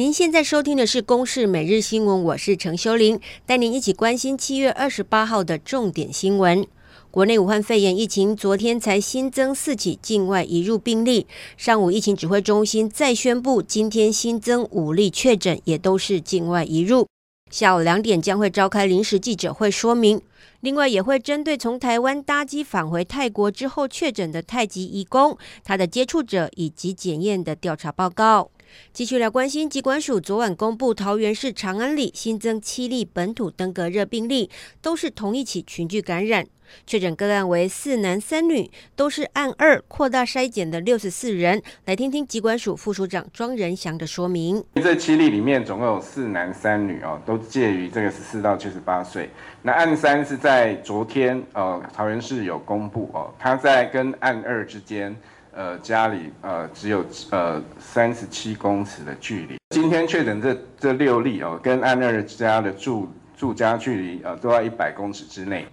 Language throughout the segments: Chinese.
您现在收听的是《公视每日新闻》，我是陈修玲，带您一起关心七月二十八号的重点新闻。国内武汉肺炎疫情昨天才新增四起境外移入病例，上午疫情指挥中心再宣布，今天新增五例确诊，也都是境外移入。下午两点将会召开临时记者会说明，另外也会针对从台湾搭机返回泰国之后确诊的太极移工，他的接触者以及检验的调查报告。继续来关心，疾管署昨晚公布桃园市长安里新增七例本土登革热病例，都是同一起群聚感染。确诊个案为四男三女，都是案二扩大筛检的六十四人。来听听疾管署副署长庄仁祥的说明。这七例里面总共有四男三女哦，都介于这个十四到七十八岁。那案三是在昨天呃桃园市有公布哦，他在跟案二之间。呃，家里呃只有呃三十七公尺的距离。今天确诊这这六例哦，跟案二家的住住家距离呃都在一百公尺之内。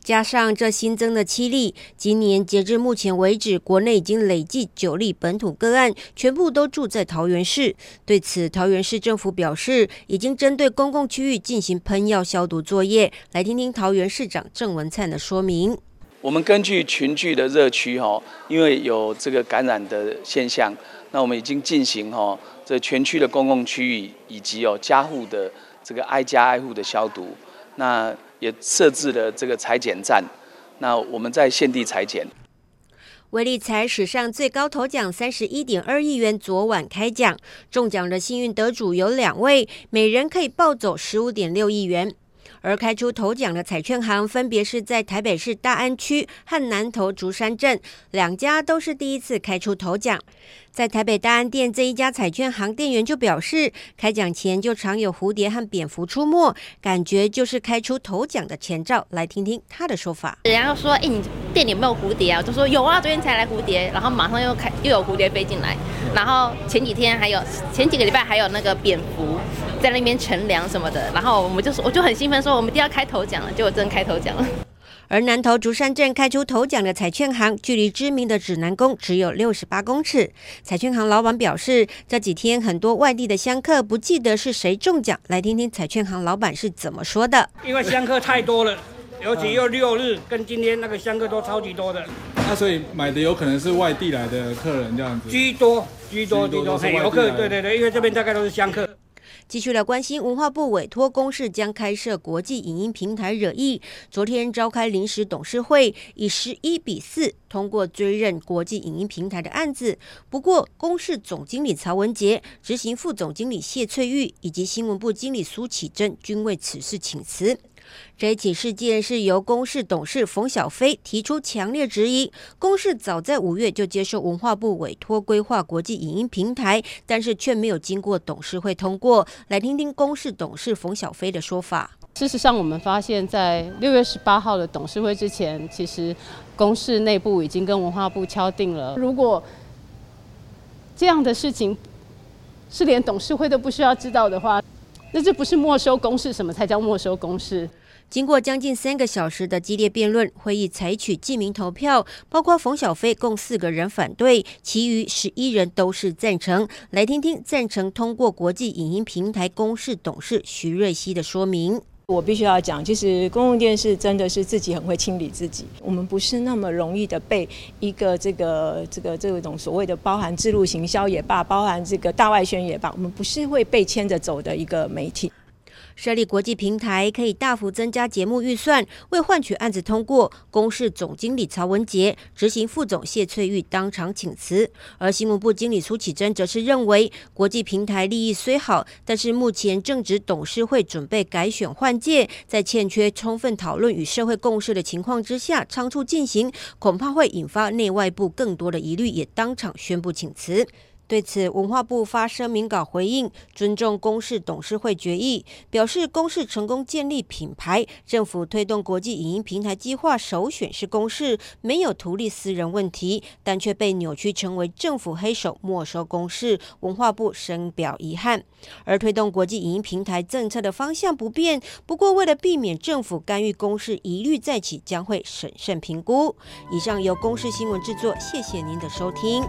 加上这新增的七例，今年截至目前为止，国内已经累计九例本土个案，全部都住在桃园市。对此，桃园市政府表示，已经针对公共区域进行喷药消毒作业。来听听桃园市长郑文灿的说明。我们根据群聚的热区哈，因为有这个感染的现象，那我们已经进行哈这全区的公共区域以及有家户的这个挨家挨户的消毒，那也设置了这个裁剪站，那我们在现地裁剪。威力彩史上最高头奖三十一点二亿元，昨晚开奖，中奖的幸运得主有两位，每人可以抱走十五点六亿元。而开出头奖的彩券行，分别是在台北市大安区和南投竹山镇，两家都是第一次开出头奖。在台北大安店这一家彩券行店员就表示，开奖前就常有蝴蝶和蝙蝠出没，感觉就是开出头奖的前兆。来听听他的说法。人家说：“哎，你店里有没有蝴蝶啊？”我就说：“有啊，昨天才来蝴蝶，然后马上又开又有蝴蝶飞进来，然后前几天还有前几个礼拜还有那个蝙蝠在那边乘凉什么的，然后我们就说我就很兴奋说我们一定要开头奖了，结果真开头奖了。”而南投竹山镇开出头奖的彩券行，距离知名的指南宫只有六十八公尺。彩券行老板表示，这几天很多外地的香客不记得是谁中奖，来听听彩券行老板是怎么说的。因为香客太多了，尤其又六日跟今天那个香客都超级多的。那、啊、所以买的有可能是外地来的客人这样子。居多，居多，居多，游客，对对对，因为这边大概都是香客。继续来关心，文化部委托公示将开设国际影音平台惹意，昨天召开临时董事会，以十一比四通过追认国际影音平台的案子。不过，公司总经理曹文杰、执行副总经理谢翠玉以及新闻部经理苏启珍均为此事请辞。这起事件是由公视董事冯小飞提出强烈质疑。公视早在五月就接受文化部委托规划国际影音平台，但是却没有经过董事会通过。来听听公视董事冯小飞的说法。事实上，我们发现，在六月十八号的董事会之前，其实公视内部已经跟文化部敲定了，如果这样的事情是连董事会都不需要知道的话。那这不是没收公示，什么才叫没收公示？经过将近三个小时的激烈辩论，会议采取记名投票，包括冯小飞共四个人反对，其余十一人都是赞成。来听听赞成通过国际影音平台公示董事徐瑞希的说明。我必须要讲，其实公共电视真的是自己很会清理自己。我们不是那么容易的被一个这个这个这种所谓的包含置入行销也罢，包含这个大外宣也罢，我们不是会被牵着走的一个媒体。设立国际平台可以大幅增加节目预算，为换取案子通过，公视总经理曹文杰、执行副总谢翠玉当场请辞。而新闻部经理苏启珍则是认为，国际平台利益虽好，但是目前正值董事会准备改选换届，在欠缺充分讨论与社会共识的情况之下仓促进行，恐怕会引发内外部更多的疑虑，也当场宣布请辞。对此，文化部发声明稿回应，尊重公视董事会决议，表示公视成功建立品牌，政府推动国际影音平台计划首选是公视，没有图利私人问题，但却被扭曲成为政府黑手没收公视，文化部深表遗憾。而推动国际影音平台政策的方向不变，不过为了避免政府干预公视疑虑再起，将会审慎评估。以上由公视新闻制作，谢谢您的收听。